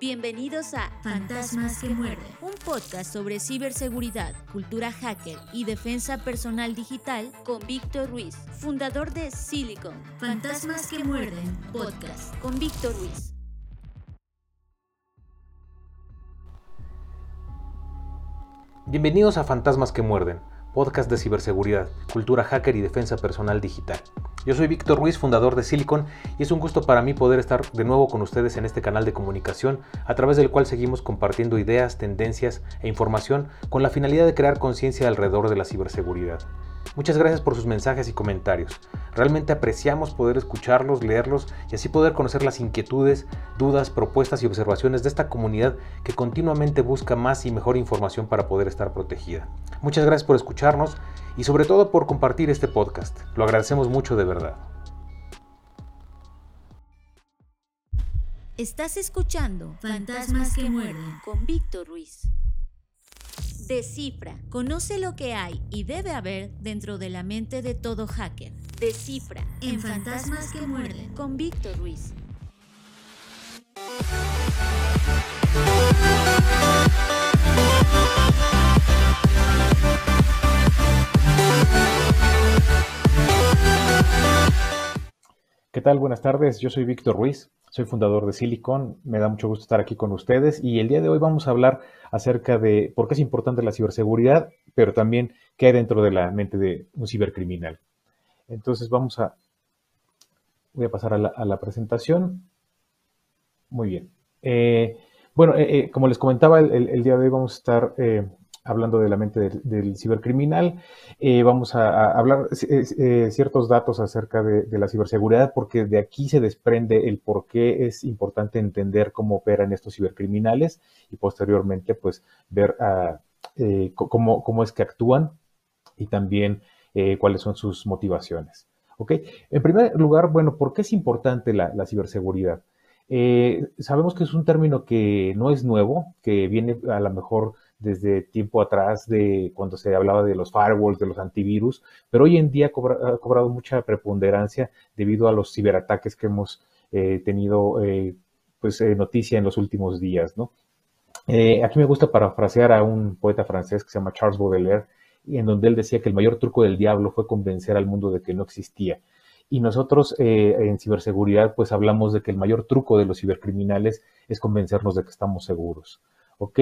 Bienvenidos a Fantasmas que muerden, un podcast sobre ciberseguridad, cultura hacker y defensa personal digital con Víctor Ruiz, fundador de Silicon. Fantasmas que muerden, podcast con Víctor Ruiz. Bienvenidos a Fantasmas que muerden, podcast de ciberseguridad, cultura hacker y defensa personal digital. Yo soy Víctor Ruiz, fundador de Silicon, y es un gusto para mí poder estar de nuevo con ustedes en este canal de comunicación, a través del cual seguimos compartiendo ideas, tendencias e información con la finalidad de crear conciencia alrededor de la ciberseguridad. Muchas gracias por sus mensajes y comentarios. Realmente apreciamos poder escucharlos, leerlos y así poder conocer las inquietudes, dudas, propuestas y observaciones de esta comunidad que continuamente busca más y mejor información para poder estar protegida. Muchas gracias por escucharnos y sobre todo por compartir este podcast. Lo agradecemos mucho de verdad. Estás escuchando Fantasmas que muerden con Víctor Ruiz. Descifra. Conoce lo que hay y debe haber dentro de la mente de todo hacker. Descifra. En Fantasmas que muerden. Con Víctor Ruiz. ¿Qué tal? Buenas tardes. Yo soy Víctor Ruiz. Soy fundador de Silicon. Me da mucho gusto estar aquí con ustedes y el día de hoy vamos a hablar acerca de por qué es importante la ciberseguridad, pero también qué hay dentro de la mente de un cibercriminal. Entonces vamos a, voy a pasar a la, presentación. Muy bien. Eh, bueno, eh, eh, como les comentaba, el, día de hoy vamos a estar hablando de la mente del, cibercriminal. vamos a, hablar ciertos datos acerca de, la ciberseguridad porque de aquí se desprende el por qué es importante entender cómo operan estos cibercriminales y posteriormente pues ver ah, cómo, cómo, es que actúan y también cuáles son sus motivaciones. ¿Ok? En primer lugar, bueno, ¿por qué es importante la, ciberseguridad? Eh, sabemos que es un término que no es nuevo, que viene a lo mejor desde tiempo atrás de cuando se hablaba de los firewalls, de los antivirus, pero hoy en día ha cobrado mucha preponderancia debido a los ciberataques que hemos eh, tenido eh, pues, noticia en los últimos días. ¿no? aquí me gusta parafrasear a un poeta francés que se llama Charles Baudelaire, en donde él decía que el mayor truco del diablo fue convencer al mundo de que no existía. Y nosotros eh, en ciberseguridad pues hablamos de que el mayor truco de los cibercriminales es convencernos de que estamos seguros. ¿Ok?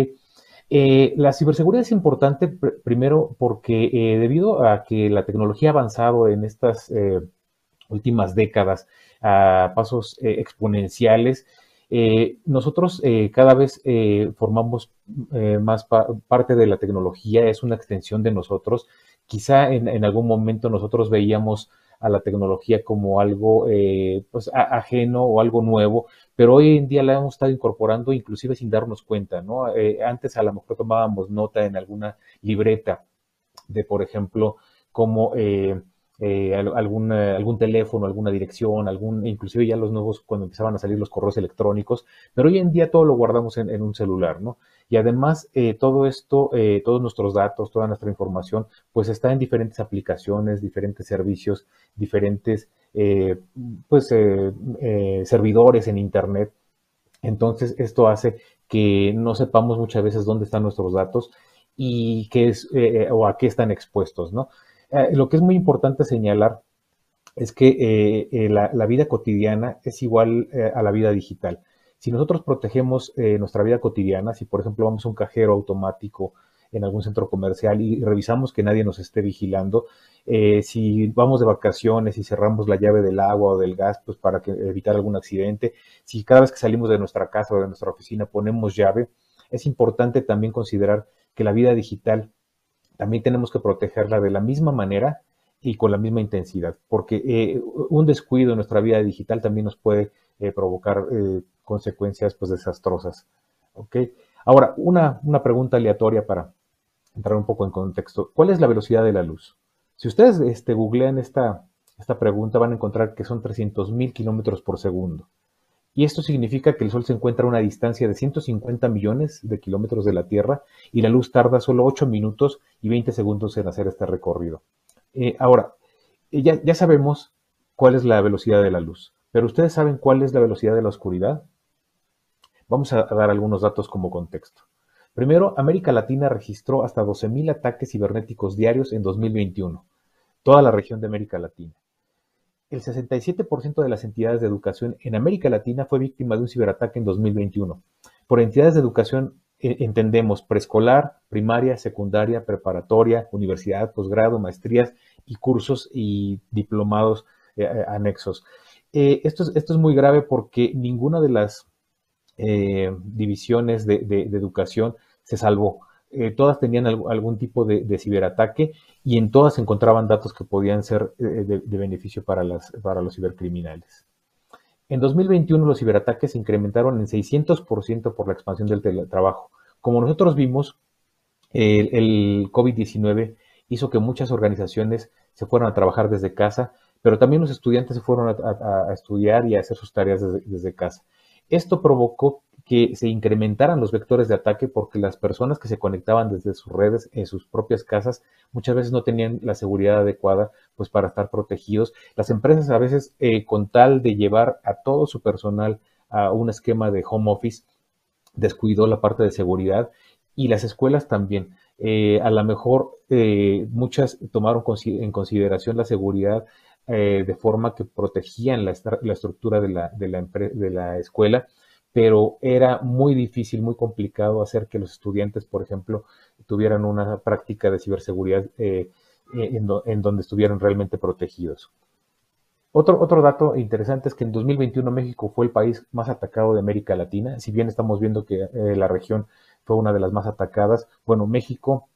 Eh, la ciberseguridad es importante primero porque eh, debido a que la tecnología ha avanzado en estas últimas décadas a pasos exponenciales, eh, nosotros eh, cada vez eh, formamos más parte de la tecnología, es una extensión de nosotros. Quizá en, algún momento nosotros veíamos a la tecnología como algo pues, ajeno o algo nuevo, pero hoy en día la hemos estado incorporando inclusive sin darnos cuenta, ¿no? antes a lo mejor tomábamos nota en alguna libreta de, por ejemplo, cómo eh, algún, eh, algún teléfono, alguna dirección, algún, inclusive ya los nuevos cuando empezaban a salir los correos electrónicos, pero hoy en día todo lo guardamos en, un celular, ¿no? Y además eh, todo esto, todos nuestros datos, toda nuestra información, pues está en diferentes aplicaciones, diferentes servicios, diferentes, pues, servidores en Internet. Entonces esto hace que no sepamos muchas veces dónde están nuestros datos y qué es o a qué están expuestos, ¿no? Eh, lo que es muy importante señalar es que eh, eh, la, vida cotidiana es igual a la vida digital. Si nosotros protegemos nuestra vida cotidiana, si por ejemplo vamos a un cajero automático en algún centro comercial y revisamos que nadie nos esté vigilando, si vamos de vacaciones y cerramos la llave del agua o del gas, pues para evitar algún accidente, si cada vez que salimos de nuestra casa o de nuestra oficina ponemos llave, es importante también considerar que la vida digital también tenemos que protegerla de la misma manera y con la misma intensidad, porque eh, un descuido en nuestra vida digital también nos puede eh, provocar eh, consecuencias pues, desastrosas. Ahora, una, una, pregunta aleatoria para entrar un poco en contexto. ¿Cuál es la velocidad de la luz? Si ustedes este, googlean esta, esta pregunta, van a encontrar que son 300.000 kilómetros por segundo. Y esto significa que el Sol se encuentra a una distancia de 150 millones de kilómetros de la Tierra y la luz tarda solo 8 minutos y 20 segundos en hacer este recorrido. Eh, ahora, eh, ya, ya sabemos cuál es la velocidad de la luz, pero ¿ustedes saben cuál es la velocidad de la oscuridad? Vamos a dar algunos datos como contexto. Primero, América Latina registró hasta 12.000 ataques cibernéticos diarios en 2021, toda la región de América Latina. El 67% de las entidades de educación en América Latina fue víctima de un ciberataque en 2021. Por entidades de educación eh, entendemos preescolar, primaria, secundaria, preparatoria, universidad, posgrado, maestrías y cursos y diplomados eh, eh, anexos. esto, es, esto, es, muy grave porque ninguna de las divisiones de, educación se salvó. todas tenían algún tipo de, ciberataque y en todas se encontraban datos que podían ser de, beneficio para, las, para los cibercriminales. En 2021 los ciberataques se incrementaron en 600% por la expansión del teletrabajo. Como nosotros vimos, el, COVID-19 hizo que muchas organizaciones se fueran a trabajar desde casa, pero también los estudiantes se fueron a, estudiar y a hacer sus tareas desde casa. Esto provocó que se incrementaran los vectores de ataque porque las personas que se conectaban desde sus redes en sus propias casas muchas veces no tenían la seguridad adecuada pues para estar protegidos. Las empresas a veces eh, con tal de llevar a todo su personal a un esquema de home office descuidó la parte de seguridad y las escuelas también. Eh, a lo mejor eh, muchas tomaron en consideración la seguridad de forma que protegían la, estructura de la, de la escuela pero era muy difícil, muy complicado hacer que los estudiantes, por ejemplo, tuvieran una práctica de ciberseguridad eh, eh, en, donde estuvieran realmente protegidos. Otro, otro dato interesante es que en 2021 México fue el país más atacado de América Latina. Si bien estamos viendo que eh, la región fue una de las más atacadas, bueno, México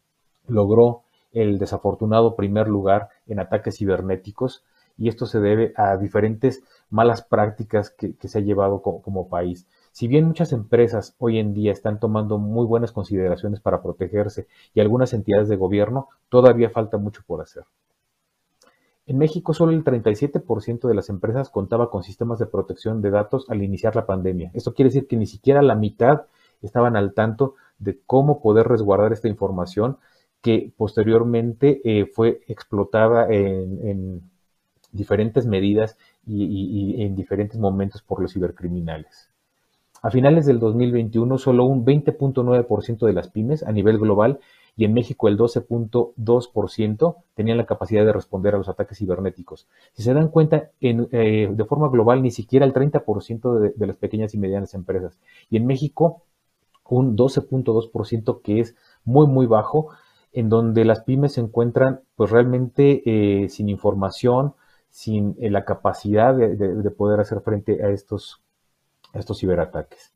logró el desafortunado primer lugar en ataques cibernéticos y esto se debe a diferentes malas prácticas que, se ha llevado como país. Si bien muchas empresas hoy en día están tomando muy buenas consideraciones para protegerse y algunas entidades de gobierno, todavía falta mucho por hacer. En México solo el 37% de las empresas contaba con sistemas de protección de datos al iniciar la pandemia. Esto quiere decir que ni siquiera la mitad estaban al tanto de cómo poder resguardar esta información que posteriormente eh, fue explotada en, diferentes medidas y en diferentes momentos por los cibercriminales. A finales del 2021, solo un 20.9% de las pymes a nivel global y en México el 12.2% tenían la capacidad de responder a los ataques cibernéticos. Si se dan cuenta, eh, de forma global, ni siquiera el 30% de, las pequeñas y medianas empresas. Y en México, un 12.2% que es muy, muy bajo, en donde las pymes se encuentran pues realmente eh, sin información, sin eh, la capacidad de, de, poder hacer frente a estos estos ciberataques.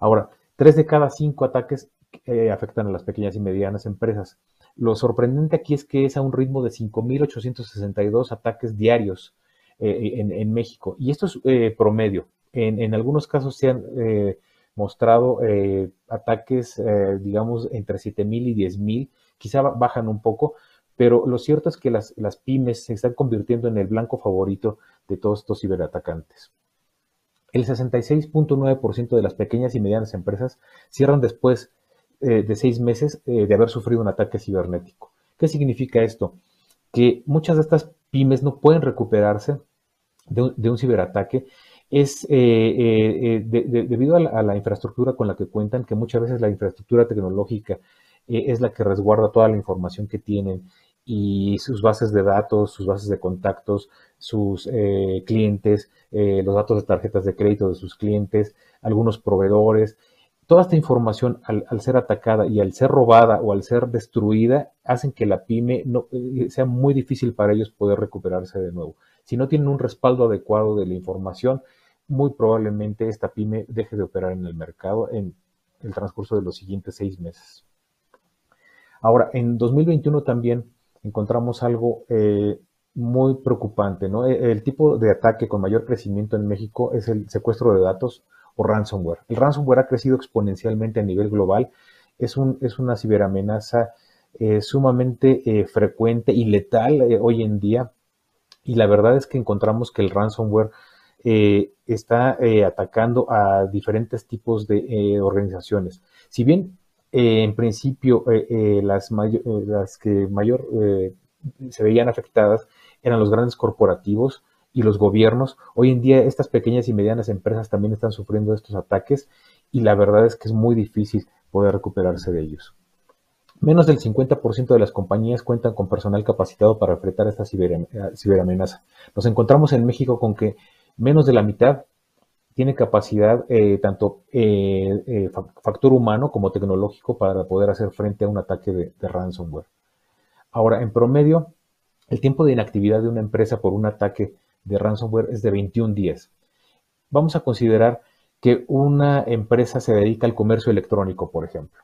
Ahora, tres de cada cinco ataques eh, afectan a las pequeñas y medianas empresas. Lo sorprendente aquí es que es a un ritmo de 5.862 ataques diarios eh, en, México. Y esto es promedio. En, algunos casos se han mostrado ataques, digamos, entre 7.000 y 10.000. Quizá bajan un poco, pero lo cierto es que las, pymes se están convirtiendo en el blanco favorito de todos estos ciberatacantes. El 66.9% de las pequeñas y medianas empresas cierran después eh, de seis meses eh, de haber sufrido un ataque cibernético. ¿Qué significa esto? Que muchas de estas pymes no pueden recuperarse de un, ciberataque es eh, debido a la, infraestructura con la que cuentan, que muchas veces la infraestructura tecnológica es la que resguarda toda la información que tienen y sus bases de datos, sus bases de contactos, sus eh, clientes, eh, los datos de tarjetas de crédito de sus clientes, algunos proveedores. Toda esta información al, ser atacada y al ser robada o al ser destruida hacen que la pyme no, eh, sea muy difícil para ellos poder recuperarse de nuevo. Si no tienen un respaldo adecuado de la información, muy probablemente esta pyme deje de operar en el mercado en el transcurso de los siguientes seis meses. Ahora, en 2021 también encontramos algo eh, muy preocupante. ¿no? E, el tipo de ataque con mayor crecimiento en México es el secuestro de datos o ransomware. El ransomware ha crecido exponencialmente a nivel global. Es, un, es una ciberamenaza eh, sumamente eh, frecuente y letal hoy en día. Y la verdad es que encontramos que el ransomware está atacando a diferentes tipos de organizaciones. Si bien eh, en principio, eh, eh, las, las, que mayor se veían afectadas eran los grandes corporativos y los gobiernos. Hoy en día estas pequeñas y medianas empresas también están sufriendo estos ataques y la verdad es que es muy difícil poder recuperarse de ellos. Menos del 50% de las compañías cuentan con personal capacitado para enfrentar esta ciberamenaza. Nos encontramos en México con que menos de la mitad tiene capacidad, eh, tanto eh, eh, factor humano como tecnológico, para poder hacer frente a un ataque de, ransomware. Ahora, en promedio, el tiempo de inactividad de una empresa por un ataque de ransomware es de 21 días. Vamos a considerar que una empresa se dedica al comercio electrónico, por ejemplo.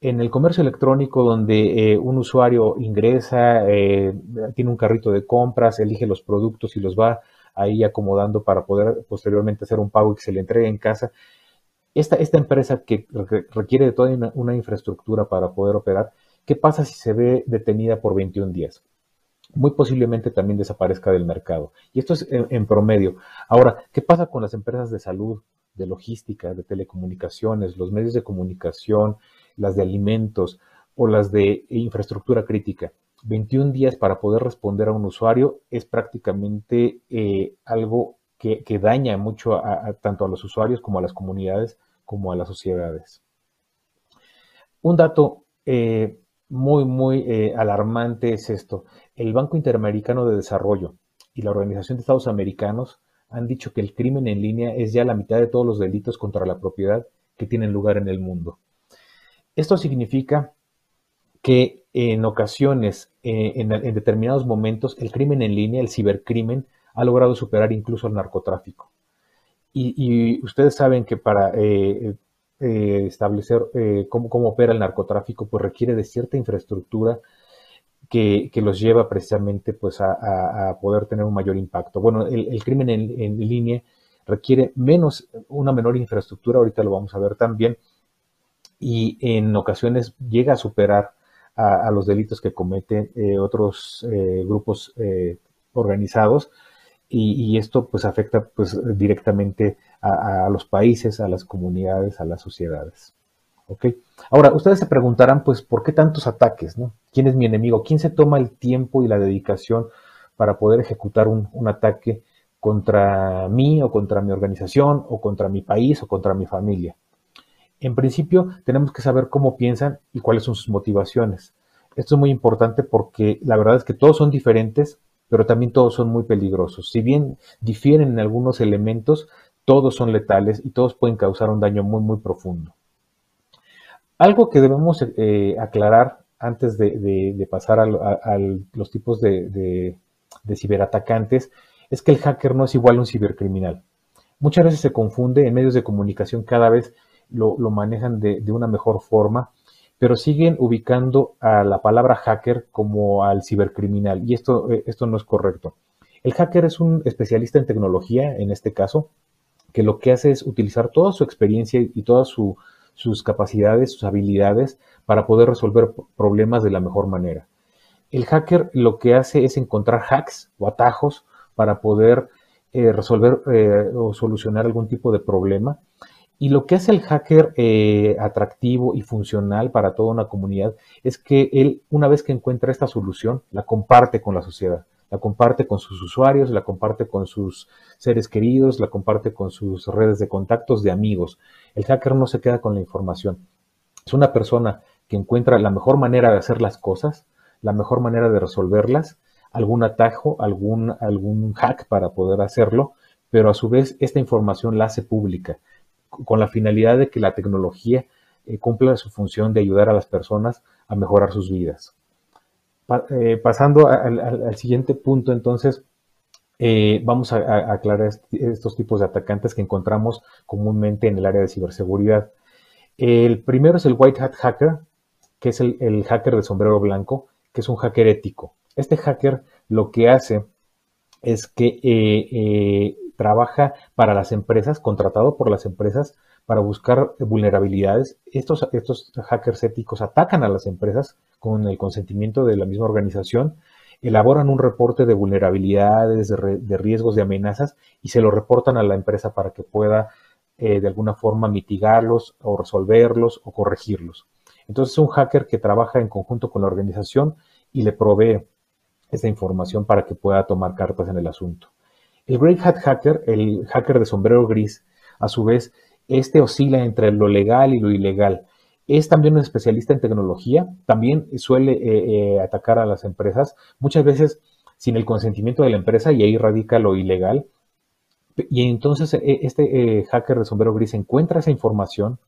En el comercio electrónico, donde un usuario ingresa, tiene un carrito de compras, elige los productos y los va ahí acomodando para poder posteriormente hacer un pago y que se le entregue en casa. Esta, esta empresa que requiere de toda una, infraestructura para poder operar, ¿qué pasa si se ve detenida por 21 días? Muy posiblemente también desaparezca del mercado. Y esto es en, promedio. Ahora, ¿qué pasa con las empresas de salud, de logística, de telecomunicaciones, los medios de comunicación, las de alimentos o las de infraestructura crítica? 21 días para poder responder a un usuario es prácticamente eh, algo que, daña mucho tanto a los usuarios como a las comunidades como a las sociedades. Un dato eh, muy, muy eh, alarmante es esto. El Banco Interamericano de Desarrollo y la Organización de Estados Americanos han dicho que el crimen en línea es ya la mitad de todos los delitos contra la propiedad que tienen lugar en el mundo. Esto significa que en ocasiones, eh, en, determinados momentos, el crimen en línea, el cibercrimen, ha logrado superar incluso al narcotráfico. Y, ustedes saben que para eh, eh, establecer cómo, opera el narcotráfico, pues requiere de cierta infraestructura que, los lleva precisamente pues, a, poder tener un mayor impacto. Bueno, el, crimen en, en, línea requiere menos, una menor infraestructura, ahorita lo vamos a ver también, y en ocasiones llega a superar a, los delitos que cometen eh, otros eh, grupos eh, organizados y, esto pues afecta pues directamente a, los países, a las comunidades, a las sociedades. Ahora, ustedes se preguntarán pues ¿por qué tantos ataques? ¿no? ¿Quién es mi enemigo? ¿Quién se toma el tiempo y la dedicación para poder ejecutar un, un ataque contra mí o contra mi organización o contra mi país o contra mi familia? En principio, tenemos que saber cómo piensan y cuáles son sus motivaciones. Esto es muy importante porque la verdad es que todos son diferentes, pero también todos son muy peligrosos. Si bien difieren en algunos elementos, todos son letales y todos pueden causar un daño muy, muy profundo. Algo que debemos eh, aclarar antes de, pasar a, los tipos de, ciberatacantes es que el hacker no es igual a un cibercriminal. Muchas veces se confunde en medios de comunicación cada vez lo, manejan de, una mejor forma, pero siguen ubicando a la palabra hacker como al cibercriminal, y esto, eh, esto no es correcto. El hacker es un especialista en tecnología, en este caso, que lo que hace es utilizar toda su experiencia y todas sus capacidades, sus habilidades para poder resolver problemas de la mejor manera. El hacker lo que hace es encontrar hacks o atajos para poder eh, resolver eh, o solucionar algún tipo de problema y lo que hace el hacker eh, atractivo y funcional para toda una comunidad es que él, una vez que encuentra esta solución, la comparte con la sociedad, la comparte con sus usuarios, la comparte con sus seres queridos, la comparte con sus redes de contactos, de amigos. El hacker no se queda con la información. Es una persona que encuentra la mejor manera de hacer las cosas, la mejor manera de resolverlas, algún atajo, algún, algún hack para poder hacerlo, pero a su vez esta información la hace pública con la finalidad de que la tecnología eh, cumpla su función de ayudar a las personas a mejorar sus vidas. Eh, pasando al, siguiente punto, entonces, eh, vamos a, aclarar estos tipos de atacantes que encontramos comúnmente en el área de ciberseguridad. El primero es el White Hat Hacker, que es el, el hacker de sombrero blanco, que es un hacker ético. Este hacker lo que hace es que trabaja para las empresas, contratado por las empresas para buscar vulnerabilidades. Estos, estos hackers éticos atacan a las empresas con el consentimiento de la misma organización, elaboran un reporte de vulnerabilidades, de, riesgos, de amenazas y se lo reportan a la empresa para que pueda eh, de alguna forma mitigarlos o resolverlos o corregirlos. Entonces es un hacker que trabaja en conjunto con la organización y le provee esta información para que pueda tomar cartas en el asunto. El Great Hat Hacker, el hacker de sombrero gris, a su vez, Este oscila entre lo legal y lo ilegal. Es también un especialista en tecnología, también suele eh, eh, atacar a las empresas, muchas veces sin el consentimiento de la empresa y ahí radica lo ilegal. Y entonces e, este hacker de sombrero gris encuentra esa información,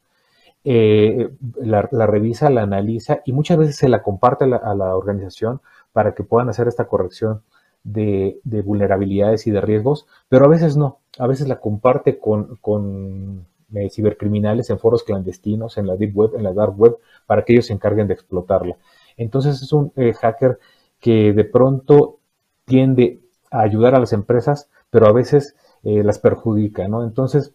la, revisa, la analiza y muchas veces se la comparte a la organización para que puedan hacer esta corrección de, vulnerabilidades y de riesgos, pero a veces no, a veces la comparte con, eh, cibercriminales en foros clandestinos, en la deep web, en la dark web, para que ellos se encarguen de explotarla. Entonces es un eh, hacker que de pronto tiende a ayudar a las empresas, pero a veces eh, las perjudica, ¿no? Entonces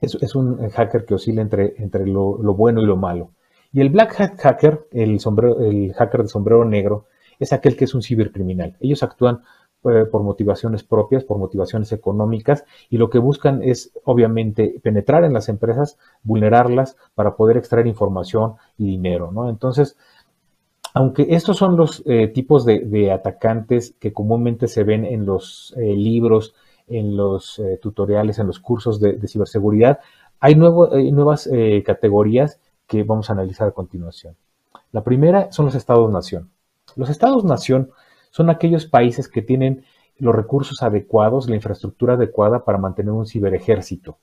es, un hacker que oscila entre, entre lo, lo, bueno y lo malo. Y el black hat hacker, el, sombrero, el hacker de sombrero negro, es aquel que es un cibercriminal. Ellos actúan eh, por motivaciones propias, por motivaciones económicas, y lo que buscan es, obviamente, penetrar en las empresas, vulnerarlas para poder extraer información y dinero, ¿no? Entonces, aunque estos son los eh, tipos de, atacantes que comúnmente se ven en los eh, libros, en los tutoriales, en los cursos de, ciberseguridad, hay, hay nuevas categorías que vamos a analizar a continuación. La primera son los estados-nación. Los estados-nación son aquellos países que tienen los recursos adecuados, la infraestructura adecuada para mantener un ciberejército.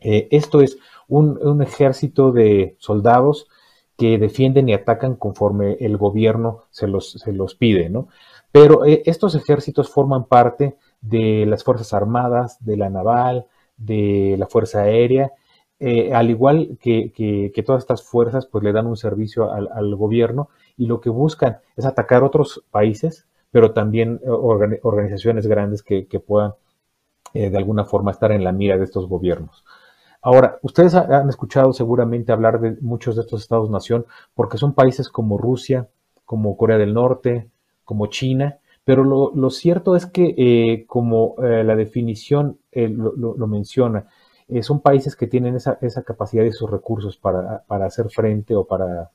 Eh, esto es un, ejército de soldados que defienden y atacan conforme el gobierno se los, pide, ¿no? Pero eh, estos ejércitos forman parte de las Fuerzas Armadas, de la Naval, de la Fuerza Aérea, eh, al igual que, todas estas fuerzas, pues le dan un servicio al gobierno y lo que buscan es atacar otros países, pero también eh, organizaciones grandes que, puedan eh, de alguna forma estar en la mira de estos gobiernos. Ahora, ustedes han escuchado seguramente hablar de muchos de estos estados-nación porque son países como Rusia, como Corea del Norte, como China, pero lo, cierto es que, eh, como la definición lo, menciona, son países que tienen esa, capacidad y esos recursos para, para, hacer frente o para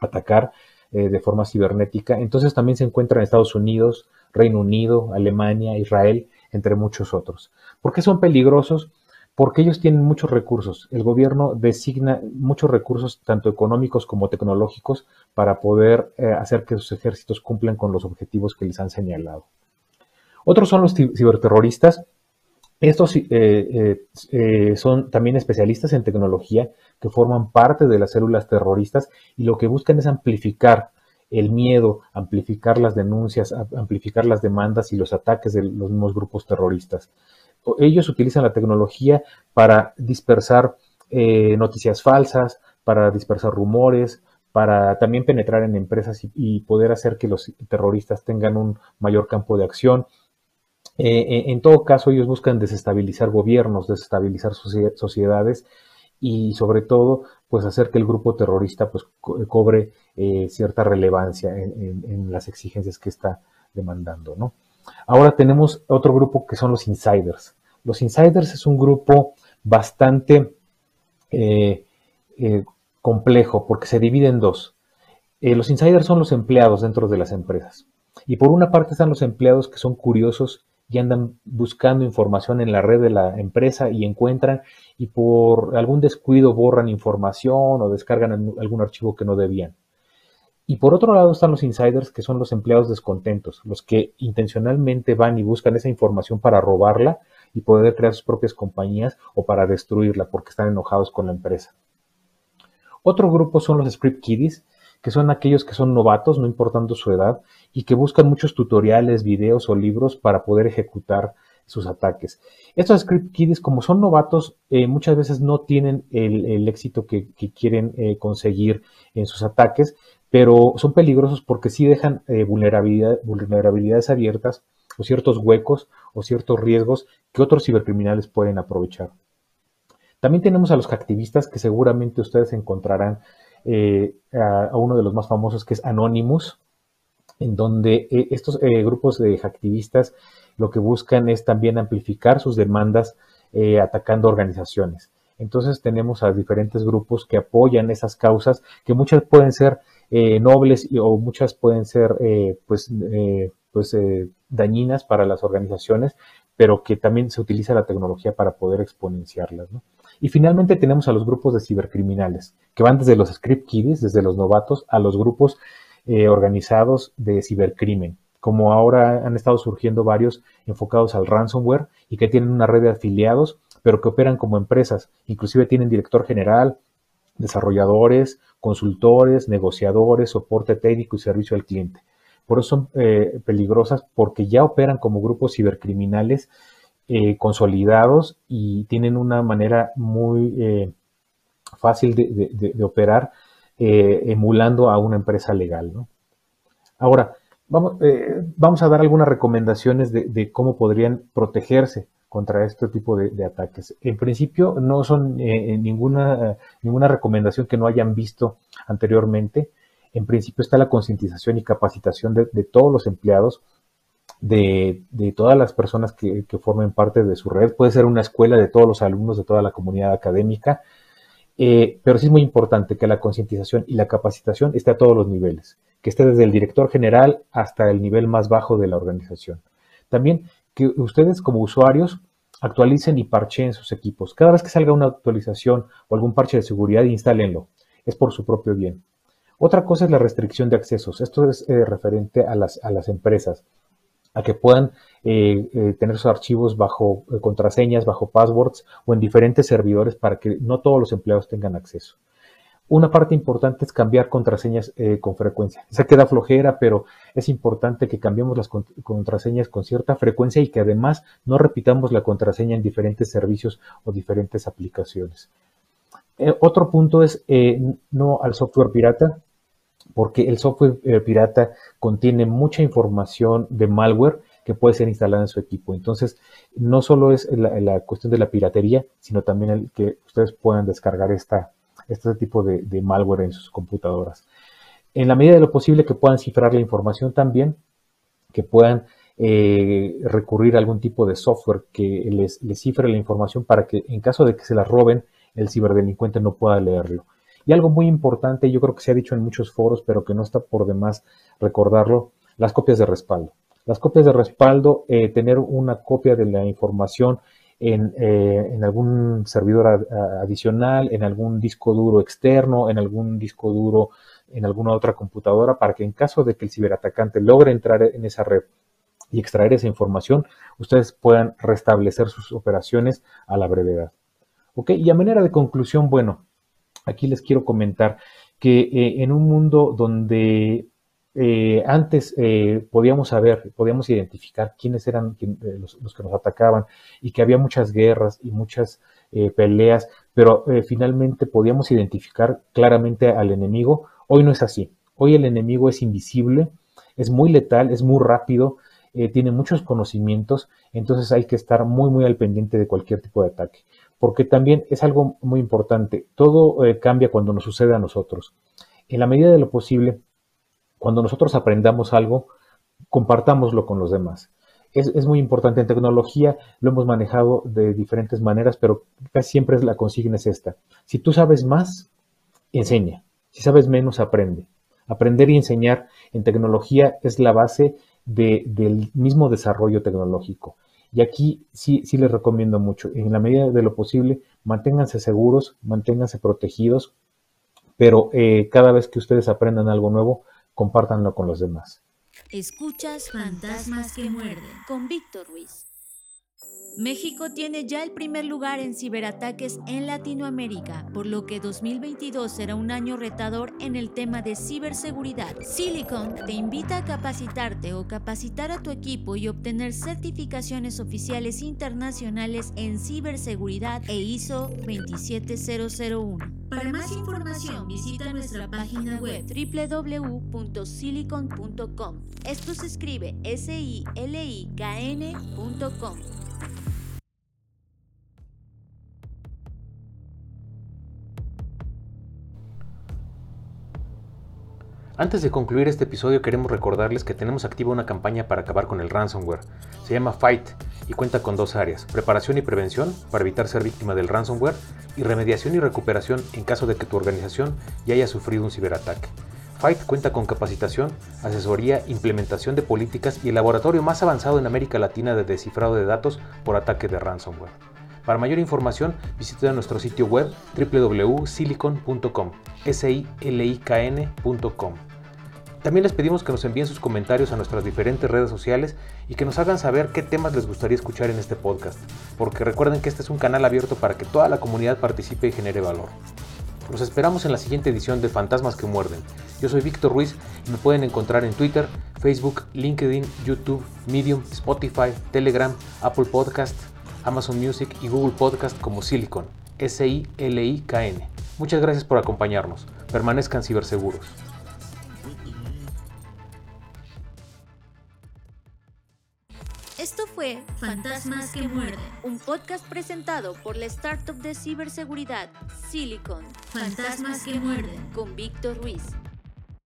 atacar eh, de forma cibernética. Entonces también se encuentran en Estados Unidos, Reino Unido, Alemania, Israel, entre muchos otros. ¿Por qué son peligrosos? Porque ellos tienen muchos recursos. El gobierno designa muchos recursos, tanto económicos como tecnológicos, para poder eh, hacer que sus ejércitos cumplan con los objetivos que les han señalado. Otros son los ciberterroristas, estos eh, son también especialistas en tecnología que forman parte de las células terroristas y lo que buscan es amplificar el miedo, amplificar las denuncias, amplificar las demandas y los ataques de los mismos grupos terroristas. Ellos utilizan la tecnología para dispersar eh, noticias falsas, para dispersar rumores, para también penetrar en empresas y, poder hacer que los terroristas tengan un mayor campo de acción. Eh, eh, en todo caso, ellos buscan desestabilizar gobiernos, desestabilizar sociedades y sobre todo pues hacer que el grupo terrorista pues cobre eh, cierta relevancia en, las exigencias que está demandando, ¿no? Ahora tenemos otro grupo que son los insiders. Los insiders es un grupo bastante complejo porque se divide en dos. los insiders son los empleados dentro de las empresas. Y por una parte están los empleados que son curiosos y andan buscando información en la red de la empresa y encuentran y por algún descuido borran información o descargan algún archivo que no debían. Y por otro lado están los insiders, que son los empleados descontentos, los que intencionalmente van y buscan esa información para robarla y poder crear sus propias compañías o para destruirla porque están enojados con la empresa. Otro grupo son los script kiddies, que son aquellos que son novatos, no importando su edad, y que buscan muchos tutoriales, videos o libros para poder ejecutar sus ataques. Estos script kiddies, como son novatos, eh, muchas veces no tienen el, éxito que, quieren eh, conseguir en sus ataques, pero son peligrosos porque sí dejan eh, vulnerabilidades abiertas o ciertos huecos o ciertos riesgos que otros cibercriminales pueden aprovechar. También tenemos a los activistas que seguramente ustedes encontrarán a, uno de los más famosos que es Anonymous, en donde eh, estos eh, grupos de hacktivistas lo que buscan es también amplificar sus demandas eh, atacando organizaciones. Entonces tenemos a diferentes grupos que apoyan esas causas, que muchas pueden ser nobles o muchas pueden ser pues, pues dañinas para las organizaciones, pero que también se utiliza la tecnología para poder exponenciarlas. Y finalmente tenemos a los grupos de cibercriminales, que van desde los script kiddies, desde los novatos, a los grupos eh, organizados de cibercrimen, como ahora han estado surgiendo varios enfocados al ransomware y que tienen una red de afiliados, pero que operan como empresas, inclusive tienen director general, desarrolladores, consultores, negociadores, soporte técnico y servicio al cliente. Por eso son eh, peligrosas porque ya operan como grupos cibercriminales eh, consolidados y tienen una manera muy eh, fácil de, operar emulando a una empresa legal. Ahora, vamos, vamos, a dar algunas recomendaciones de, cómo podrían protegerse contra este tipo de, ataques. En principio, no son ninguna, ninguna recomendación que no hayan visto anteriormente. En principio está la concientización y capacitación de, todos los empleados, de, todas las personas que, formen parte de su red. Puede ser una escuela de todos los alumnos de toda la comunidad académica, eh, pero sí es muy importante que la concientización y la capacitación esté a todos los niveles, que esté desde el director general hasta el nivel más bajo de la organización. También que ustedes como usuarios actualicen y parcheen sus equipos. Cada vez que salga una actualización o algún parche de seguridad, instálenlo. Es por su propio bien. Otra cosa es la restricción de accesos. Esto es eh, referente a las, a las, empresas, a que puedan eh, eh, tener sus archivos bajo contraseñas, bajo passwords o en diferentes servidores para que no todos los empleados tengan acceso. Una parte importante es cambiar contraseñas con frecuencia. Se queda flojera, pero es importante que cambiemos las contraseñas con cierta frecuencia y que además no repitamos la contraseña en diferentes servicios o diferentes aplicaciones. otro punto es no al software pirata porque el software eh, pirata contiene mucha información de malware que puede ser instalada en su equipo. Entonces, no solo es la, cuestión de la piratería, sino también el que ustedes puedan descargar este tipo de, malware en sus computadoras. En la medida de lo posible que puedan cifrar la información también, que puedan eh, recurrir a algún tipo de software que les cifre la información para que en caso de que se la roben, el ciberdelincuente no pueda leerlo. Y algo muy importante, yo creo que se ha dicho en muchos foros, pero que no está por demás recordarlo, las copias de respaldo. Las copias de respaldo, eh, tener una copia de la información en, eh, algún servidor adicional, en algún disco duro externo, en algún disco duro, en alguna otra computadora, para que en caso de que el ciberatacante logre entrar en esa red y extraer esa información, ustedes puedan restablecer sus operaciones a la brevedad. ¿Ok? Y a manera de conclusión, bueno, aquí les quiero comentar que eh, en un mundo donde eh, antes eh, podíamos saber, podíamos identificar quiénes eran los, que nos atacaban y que había muchas guerras y muchas peleas, pero finalmente podíamos identificar claramente al enemigo. Hoy no es así. Hoy el enemigo es invisible, es muy letal, es muy rápido, tiene muchos conocimientos, entonces hay que estar muy, muy al pendiente de cualquier tipo de ataque porque también es algo muy importante. Todo eh, cambia cuando nos sucede a nosotros. En la medida de lo posible, cuando nosotros aprendamos algo, compartámoslo con los demás. Es, muy importante. En tecnología lo hemos manejado de diferentes maneras, pero casi siempre la consigna es esta. Si tú sabes más, enseña. Si sabes menos, aprende. Aprender y enseñar en tecnología es la base del mismo desarrollo tecnológico. Y aquí sí, sí les recomiendo mucho, en la medida de lo posible, manténganse seguros, manténganse protegidos, pero eh, cada vez que ustedes aprendan algo nuevo, compártanlo con los demás. Escuchas Fantasmas que muerden con Víctor Ruiz. México tiene ya el primer lugar en ciberataques en Latinoamérica, por lo que 2022 será un año retador en el tema de ciberseguridad. Silicon te invita a capacitarte o capacitar a tu equipo y obtener certificaciones oficiales internacionales en ciberseguridad e ISO 27001. Para más información visita nuestra página web www.silicon.com. Esto se escribe s i l i k n.com. Antes de concluir este episodio queremos recordarles que tenemos activa una campaña para acabar con el ransomware. Se llama Fight y cuenta con dos áreas, preparación y prevención para evitar ser víctima del ransomware y remediación y recuperación en caso de que tu organización ya haya sufrido un ciberataque. Fight cuenta con capacitación, asesoría, implementación de políticas y el laboratorio más avanzado en América Latina de descifrado de datos por ataque de ransomware. Para mayor información, visite nuestro sitio web www.silicon.com, s-i-l-i-k-n.com. También les pedimos que nos envíen sus comentarios a nuestras diferentes redes sociales y que nos hagan saber qué temas les gustaría escuchar en este podcast, porque recuerden que este es un canal abierto para que toda la comunidad participe y genere valor. Los esperamos en la siguiente edición de Fantasmas que Muerden. Yo soy Víctor Ruiz y me pueden encontrar en Twitter, Facebook, LinkedIn, YouTube, Medium, Spotify, Telegram, Apple Podcast, Amazon Music y Google Podcast como Silicon, S-I-L-I-K-N. Muchas gracias por acompañarnos. Permanezcan ciberseguros. Fue Fantasmas que Muerden, un podcast presentado por la startup de ciberseguridad Silicon. Fantasmas que Muerden, con Víctor Ruiz.